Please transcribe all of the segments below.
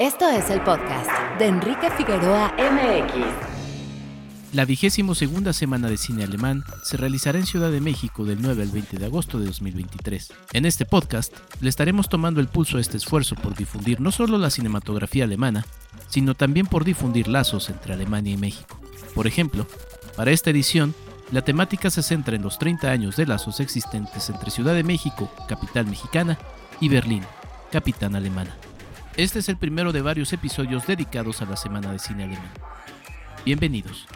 Esto es el podcast de Enrique Figueroa MX. La vigésimo segunda semana de cine alemán se realizará en Ciudad de México del 9 al 20 de agosto de 2023. En este podcast le estaremos tomando el pulso a este esfuerzo por difundir no solo la cinematografía alemana, sino también por difundir lazos entre Alemania y México. Por ejemplo, para esta edición, la temática se centra en los 30 años de lazos existentes entre Ciudad de México, capital mexicana, y Berlín, capital alemana. Este es el primero de varios episodios dedicados a la Semana de Cine Alemán. Bienvenidos.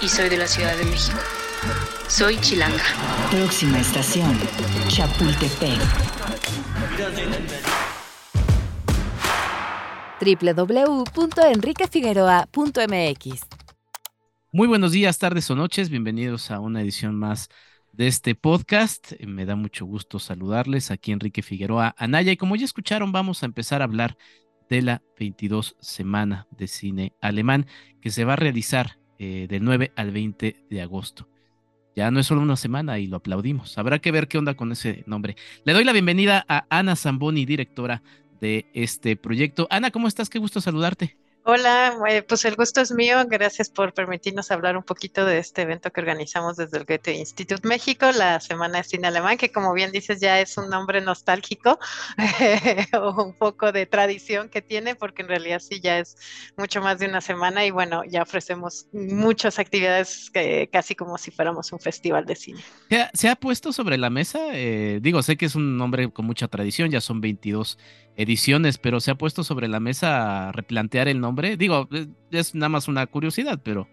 Y soy de la Ciudad de México. Soy Chilanga. Próxima estación, Chapultepec. www.enriquefigueroa.mx Muy buenos días, tardes o noches. Bienvenidos a una edición más de este podcast. Eh, Me da mucho gusto saludarles aquí Enrique Figueroa Anaya y como ya escucharon vamos a empezar a hablar de la 22 semana de cine alemán que se va a realizar eh, del 9 al 20 de agosto. Ya no es solo una semana y lo aplaudimos. Habrá que ver qué onda con ese nombre. Le doy la bienvenida a Ana Zamboni, directora de este proyecto. Ana, ¿cómo estás? Qué gusto saludarte. Hola, eh, pues el gusto es mío. Gracias por permitirnos hablar un poquito de este evento que organizamos desde el Goethe Institut México, la Semana de Cine Alemán, que como bien dices ya es un nombre nostálgico o un poco de tradición que tiene, porque en realidad sí ya es mucho más de una semana y bueno, ya ofrecemos muchas actividades que, casi como si fuéramos un festival de cine. ¿Se ha, puesto sobre la mesa? Eh, digo, sé que es un nombre con mucha tradición, ya son 22 ediciones, pero se ha puesto sobre la mesa replantear el nombre. Digo, es, es nada más una curiosidad, pero...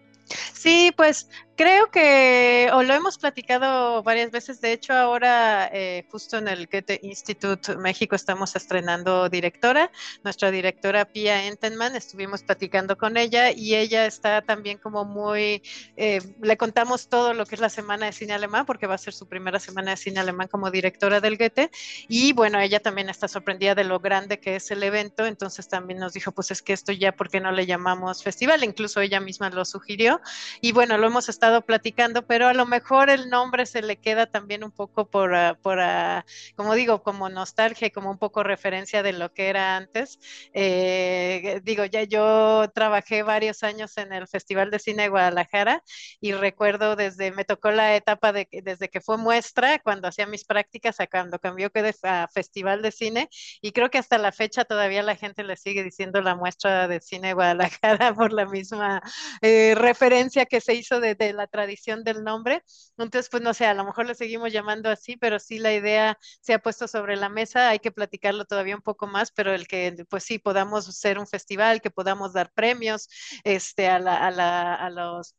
Sí, pues creo que, o lo hemos platicado varias veces, de hecho ahora eh, justo en el Goethe Institute México estamos estrenando directora, nuestra directora Pia Entenman, estuvimos platicando con ella y ella está también como muy, eh, le contamos todo lo que es la Semana de Cine Alemán, porque va a ser su primera Semana de Cine Alemán como directora del Goethe, y bueno, ella también está sorprendida de lo grande que es el evento, entonces también nos dijo, pues es que esto ya, ¿por qué no le llamamos festival? Incluso ella misma lo sugirió, y bueno, lo hemos estado platicando, pero a lo mejor el nombre se le queda también un poco por, uh, por uh, como digo, como nostalgia como un poco referencia de lo que era antes. Eh, digo, ya yo trabajé varios años en el Festival de Cine de Guadalajara y recuerdo desde, me tocó la etapa de desde que fue muestra, cuando hacía mis prácticas, a cuando cambió que a Festival de Cine, y creo que hasta la fecha todavía la gente le sigue diciendo la muestra de cine de Guadalajara por la misma eh, referencia que se hizo de, de la tradición del nombre. Entonces, pues no sé, a lo mejor lo seguimos llamando así, pero sí la idea se ha puesto sobre la mesa, hay que platicarlo todavía un poco más, pero el que pues sí podamos ser un festival, que podamos dar premios este, a, la, a, la, a los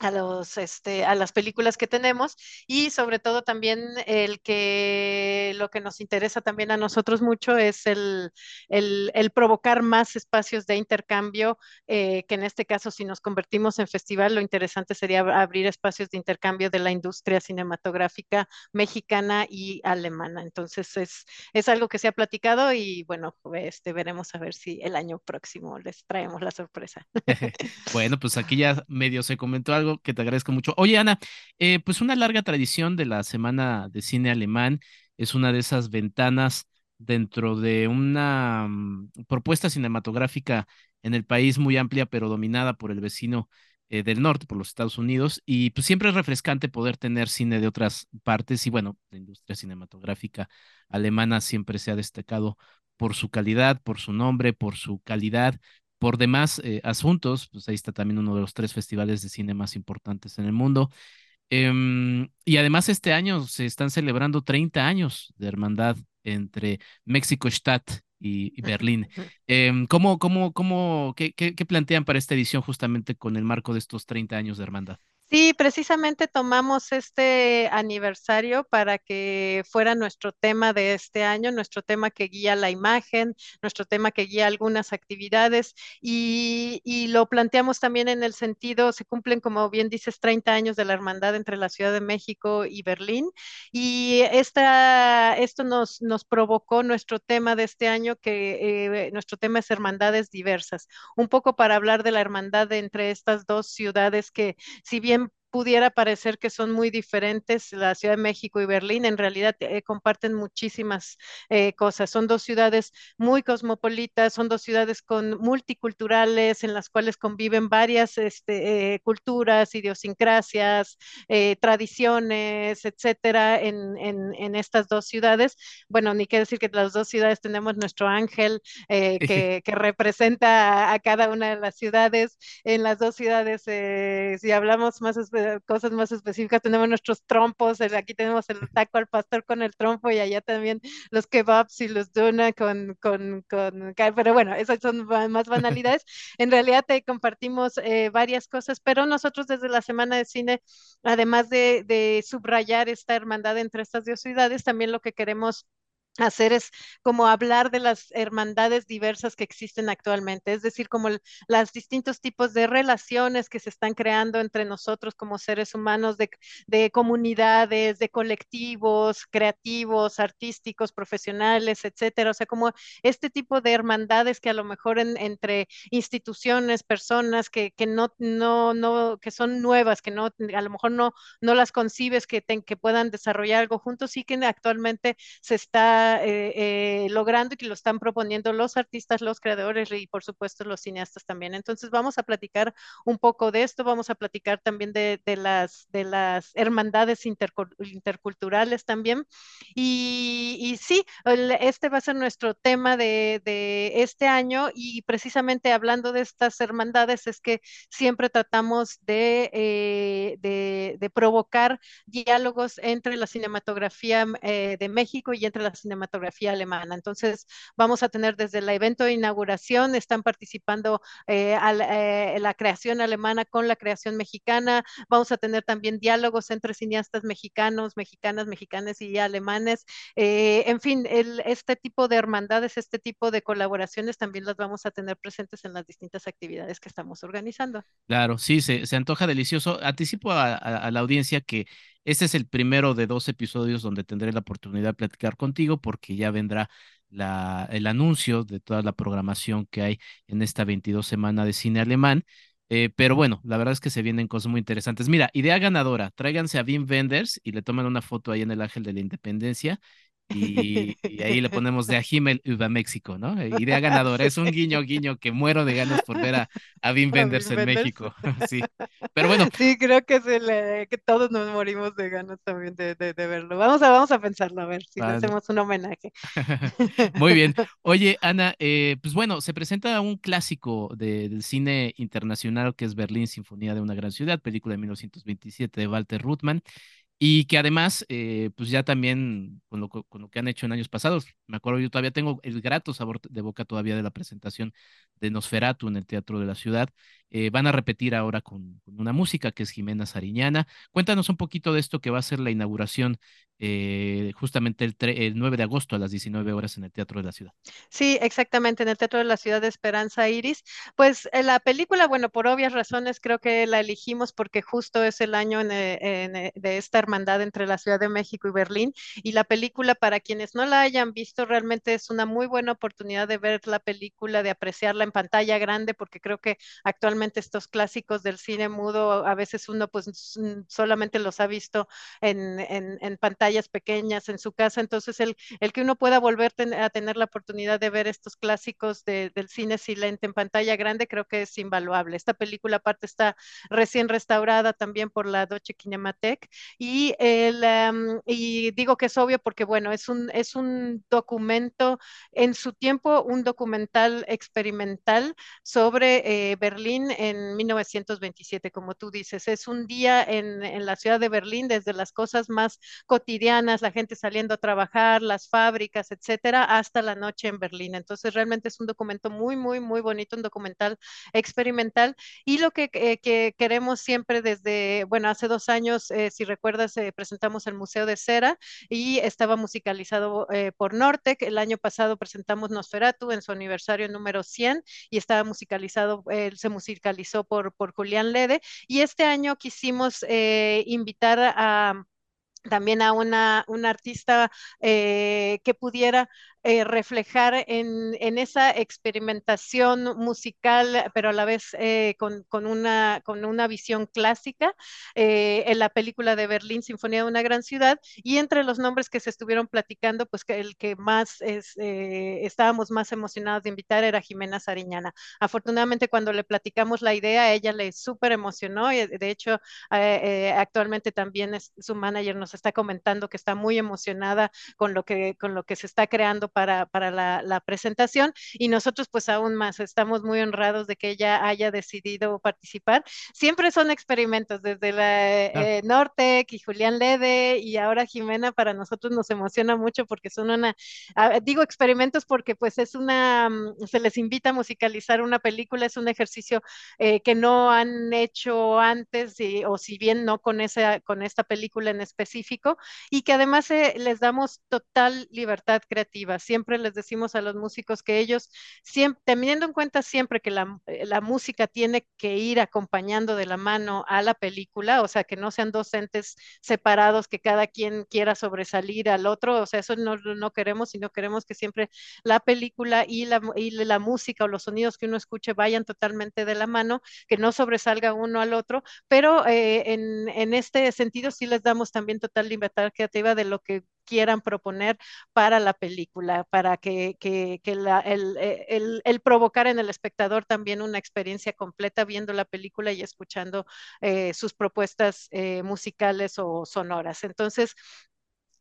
a, los, este, a las películas que tenemos y sobre todo también el que lo que nos interesa también a nosotros mucho es el, el, el provocar más espacios de intercambio, eh, que en este caso si nos convertimos en festival, lo interesante sería abrir espacios de intercambio de la industria cinematográfica mexicana y alemana. Entonces es, es algo que se ha platicado y bueno, este, veremos a ver si el año próximo les traemos la sorpresa. bueno, pues aquí ya medio se comentó algo que te agradezco mucho. Oye, Ana, eh, pues una larga tradición de la Semana de Cine Alemán es una de esas ventanas dentro de una um, propuesta cinematográfica en el país muy amplia, pero dominada por el vecino eh, del norte, por los Estados Unidos, y pues siempre es refrescante poder tener cine de otras partes, y bueno, la industria cinematográfica alemana siempre se ha destacado por su calidad, por su nombre, por su calidad, por demás eh, asuntos, pues ahí está también uno de los tres festivales de cine más importantes en el mundo. Eh, y además este año se están celebrando 30 años de hermandad entre México Stadt y, y Berlín. Eh, ¿Cómo, cómo, cómo, qué, qué, qué plantean para esta edición justamente con el marco de estos 30 años de hermandad? Sí, precisamente tomamos este aniversario para que fuera nuestro tema de este año, nuestro tema que guía la imagen, nuestro tema que guía algunas actividades y, y, lo planteamos también en el sentido, se cumplen, como bien dices, 30 años de la hermandad entre la Ciudad de México y Berlín y esta, esto nos, nos provocó nuestro tema de este año, que eh, nuestro tema es hermandades diversas, un poco para hablar de la hermandad entre estas dos ciudades que si bien pudiera parecer que son muy diferentes, la Ciudad de México y Berlín, en realidad eh, comparten muchísimas eh, cosas. Son dos ciudades muy cosmopolitas, son dos ciudades con multiculturales en las cuales conviven varias este, eh, culturas, idiosincrasias, tradiciones, etcétera, en, en, en, estas dos ciudades. Bueno, ni qué decir que las dos ciudades tenemos nuestro ángel que, que, representa a, a, cada una de las ciudades. En las dos ciudades, si hablamos más cosas más específicas, tenemos nuestros trompos, aquí tenemos el taco al pastor con el trompo y allá también los kebabs y los donuts con, con, con, pero bueno, esas son más banalidades. En realidad te compartimos eh, varias cosas, pero nosotros desde la Semana de Cine, además de, de subrayar esta hermandad entre estas dos ciudades, también lo que queremos hacer es como hablar de las hermandades diversas que existen actualmente, es decir, como los distintos tipos de relaciones que se están creando entre nosotros como seres humanos, de, de comunidades, de colectivos creativos, artísticos, profesionales, etcétera. O sea, como este tipo de hermandades que a lo mejor en, entre instituciones, personas que, que no, no, no, que son nuevas, que no, a lo mejor no, no las concibes que, que puedan desarrollar algo juntos, sí que actualmente se está eh, eh, logrando y que lo están proponiendo los artistas, los creadores y por supuesto los cineastas también. Entonces vamos a platicar un poco de esto, vamos a platicar también de, las, de las hermandades interculturales también. Y, y sí, este va a ser nuestro tema de, este año y precisamente hablando de estas hermandades es que siempre tratamos de, eh, provocar diálogos entre la cinematografía de México y entre la cinematografía alemana. Entonces, vamos a tener desde el evento de inauguración, están participando eh, eh, la creación alemana con la creación mexicana. Vamos a tener también diálogos entre cineastas mexicanos, mexicanas, mexicanas y alemanes. Eh, en fin, el, este tipo de hermandades, este tipo de colaboraciones también las vamos a tener presentes en las distintas actividades que estamos organizando. Claro, sí, se, se antoja delicioso. Anticipo a la audiencia que este es el primero de dos episodios donde tendré la oportunidad de platicar contigo porque ya vendrá el anuncio de toda la programación que hay en esta 22 semana de cine alemán. Eh, pero bueno, la verdad es que se vienen cosas muy interesantes. Mira, idea ganadora, tráiganse a Wim Wenders y le toman una foto ahí en el Ángel de la Independencia y, y, ahí le ponemos de a Himmel über México, ¿no? Idea ganadora, es un guiño, guiño que muero de ganas por ver a, a Wim Wenders en México, sí. Pero bueno. Sí, creo que, se le, que todos nos morimos de ganas también de, de, de, verlo. Vamos a, vamos a pensarlo, a ver si vale. le hacemos un homenaje. Muy bien. Oye, Ana, eh, pues bueno, se presenta un clásico de, del cine internacional que es Berlín, Sinfonía de una gran ciudad, película de 1927 de Walter Ruttmann y que además, eh, pues ya también con lo, con lo, que han hecho en años pasados, me acuerdo, yo todavía tengo el grato sabor de boca todavía de la presentación de Nosferatu en el Teatro de la Ciudad. Eh, van a repetir ahora con, una música que es Jimena Sariñana. Cuéntanos un poquito de esto que va a ser la inauguración eh, justamente el, el, 9 de agosto a las 19 horas en el Teatro de la Ciudad. Sí, exactamente, en el Teatro de la Ciudad de Esperanza Iris. Pues la película, bueno, por obvias razones creo que la elegimos porque justo es el año de esta hermandad entre la Ciudad de México y Berlín. Y la película, para quienes no la hayan visto, realmente es una muy buena oportunidad de ver la película, de apreciarla en pantalla grande, porque creo que actualmente estos clásicos del cine mudo, a veces uno pues solamente los ha visto en, en, pantallas pequeñas en su casa, entonces el, el que uno pueda volver a tener la oportunidad de ver estos clásicos de, del cine silente en pantalla grande, creo que es invaluable. Esta película aparte está recién restaurada también por la Deutsche Kinemathek y, el, y digo que es obvio porque bueno, es un, es un documento, en su tiempo un documental experimental sobre eh, Berlín en 1927, como tú dices. Es un día en, en, la ciudad de Berlín, desde las cosas más cotidianas, la gente saliendo a trabajar, las fábricas, etcétera, hasta la noche en Berlín. Entonces, realmente es un documento muy, muy, muy bonito, un documental experimental. Y lo que, eh, que queremos siempre desde, bueno, hace dos años, eh, si recuerdas, eh, presentamos el Museo de Cera y estaba musicalizado eh, por Nortec. El año pasado presentamos Nosferatu en su aniversario número 100 y estaba musicalizado, se musicalizó por, por Julián Lede. Y este año quisimos eh, invitar a también a una, una artista eh, que pudiera eh, reflejar en, esa experimentación musical, pero a la vez eh, con, una, con una visión clásica, eh, en la película de Berlín, Sinfonía de una gran ciudad, y entre los nombres que se estuvieron platicando, pues el que más es, estábamos más emocionados de invitar era Jimena Sariñana. Afortunadamente, cuando le platicamos la idea, ella le súper emocionó, y de hecho, actualmente también su manager nos está comentando que está muy emocionada con lo que se está creando para, para la, la, presentación y nosotros pues aún más estamos muy honrados de que ella haya decidido participar. Siempre son experimentos desde la eh, Nortec y Julián Lede y ahora Jimena para nosotros nos emociona mucho porque son una, digo experimentos porque pues es una, mm, se les invita a musicalizar una película, es un ejercicio eh, que no han hecho antes y, o si bien no con, esa, con esta película en específico y que además eh, les damos total libertad creativa siempre les decimos a los músicos que ellos, siempre, teniendo en cuenta siempre que la, eh, la, música tiene que ir acompañando de la mano a la película, o sea, que no sean docentes separados, que cada quien quiera sobresalir al otro, o sea, eso no, no queremos, sino queremos que siempre la película y la, música o los sonidos que uno escuche vayan totalmente de la mano, que no sobresalga uno al otro, pero eh, en este sentido sí les damos también total libertad creativa de lo que quieran proponer para la película, para que, el, el, provocar en el espectador también una experiencia completa viendo la película y escuchando eh, sus propuestas eh, musicales o sonoras. Entonces,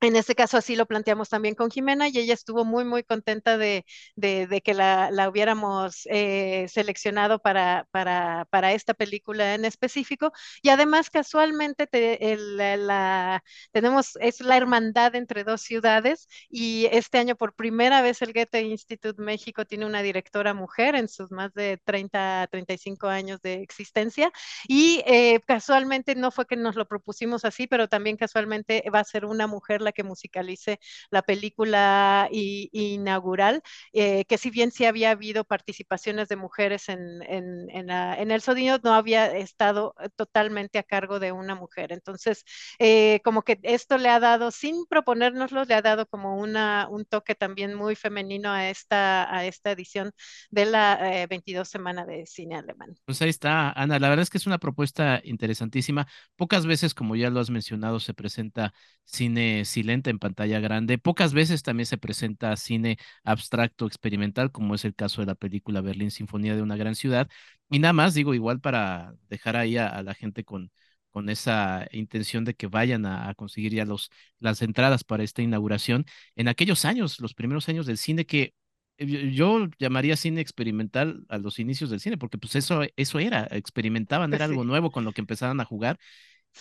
en este caso así lo planteamos también con Jimena y ella estuvo muy, muy contenta de, de, de que la, la hubiéramos eh, seleccionado para, para, para, esta película en específico. Y además casualmente te, el, la, tenemos, es la hermandad entre dos ciudades y este año por primera vez el Goethe Institute México tiene una directora mujer en sus más de 30, 35 años de existencia y eh, casualmente no fue que nos lo propusimos así, pero también casualmente va a ser una mujer la que musicalice la película y, inaugural, eh, que si bien sí había habido participaciones de mujeres en, en, en, la, en, el sonido, no había estado totalmente a cargo de una mujer. Entonces, eh, como que esto le ha dado, sin proponérnoslo, le ha dado como una, un toque también muy femenino a esta, a esta edición de la eh, 22 Semana de Cine Alemán. Pues ahí está, Ana. La verdad es que es una propuesta interesantísima. Pocas veces, como ya lo has mencionado, se presenta cine silente en pantalla grande. Pocas veces también se presenta cine abstracto experimental, como es el caso de la película Berlín Sinfonía de una gran ciudad. Y nada más, digo, igual para dejar ahí a, a la gente con, con esa intención de que vayan a, a, conseguir ya los, las entradas para esta inauguración. En aquellos años, los primeros años del cine, que eh, yo llamaría cine experimental a los inicios del cine, porque pues eso, eso era, experimentaban, era algo nuevo con lo que empezaban a jugar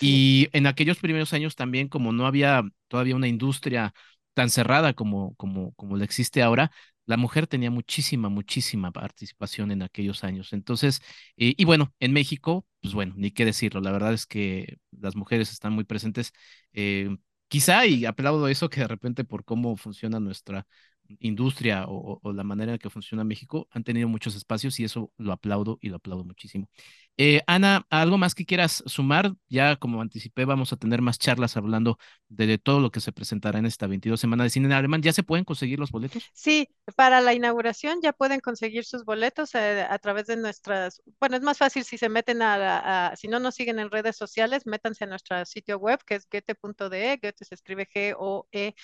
y en aquellos primeros años también, como no había todavía una industria tan cerrada como, como, como la existe ahora, la mujer tenía muchísima, muchísima participación en aquellos años. Entonces, eh, y bueno, en México, pues bueno, ni qué decirlo, la verdad es que las mujeres están muy presentes. Eh, quizá, y aplaudo eso, que de repente por cómo funciona nuestra industria o, o, la manera en que funciona México, han tenido muchos espacios y eso lo aplaudo y lo aplaudo muchísimo. Eh, Ana, ¿algo más que quieras sumar? Ya como anticipé, vamos a tener más charlas hablando de, todo lo que se presentará en esta 22 semana de cine en alemán. ¿Ya se pueden conseguir los boletos? Sí, para la inauguración ya pueden conseguir sus boletos eh, a través de nuestras, bueno, es más fácil si se meten a, si no nos siguen en redes sociales, métanse a nuestro sitio web que es goethe.de, Goethe se escribe G-O-E-T-H-E.de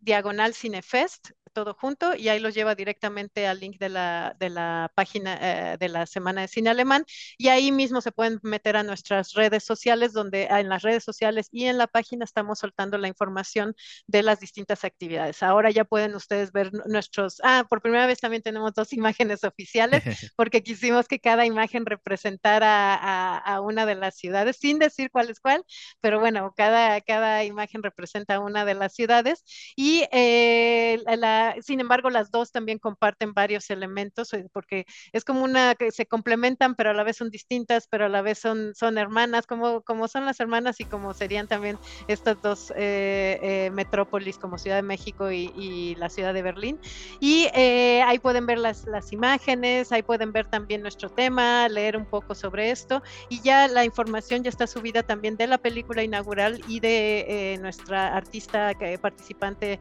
diagonal Cinefest, todo junto, y ahí los lleva directamente al link de la, de la página eh, de la Semana de Cine Alemán, y ahí mismo se pueden meter a nuestras redes sociales, donde en las redes sociales y en la página estamos soltando la información de las distintas actividades. Ahora ya pueden ustedes ver nuestros, ah, por primera vez también tenemos dos imágenes oficiales, porque quisimos que cada imagen representara a, a una de las ciudades, sin decir cuál es cuál, pero bueno, cada, cada imagen representa una de las ciudades, y eh, la sin embargo, las dos también comparten varios elementos, eh, porque es como una que se complementan, pero a la vez son distintas, pero a la vez son, son hermanas, como, como son las hermanas y como serían también estas dos eh, eh, metrópolis como Ciudad de México y, y la ciudad de Berlín. Y ahí pueden ver las, las imágenes, ahí pueden ver también nuestro tema, leer un poco sobre esto y ya la información ya está subida también de la película inaugural y de nuestra artista participante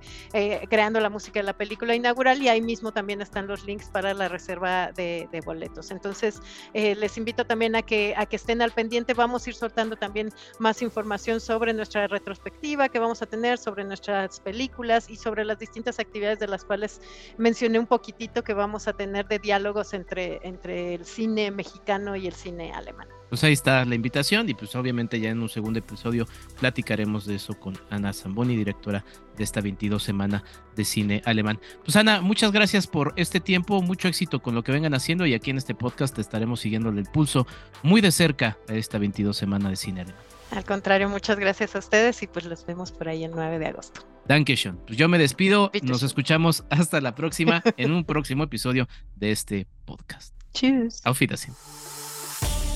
creando la música la película inaugural y ahí mismo también están los links para la reserva de, boletos. Entonces, eh, les invito también a que, a que estén al pendiente. Vamos a ir soltando también más información sobre nuestra retrospectiva que vamos a tener, sobre nuestras películas y sobre las distintas actividades de las cuales mencioné un poquitito que vamos a tener de diálogos entre, entre el cine mexicano y el cine alemán. Pues ahí está la invitación y pues obviamente ya en un segundo episodio platicaremos de eso con Ana Zamboni, directora de esta 22 semana de cine alemán. Pues Ana, muchas gracias por este tiempo, mucho éxito con lo que vengan haciendo y aquí en este podcast estaremos siguiéndole el pulso muy de cerca a esta 22 semana de cine alemán. Al contrario, muchas gracias a ustedes y pues los vemos por ahí el 9 de agosto. Dankeschön. Pues yo me despido, nos escuchamos hasta la próxima en un próximo episodio de este podcast. Cheers. Auf Wiedersehen.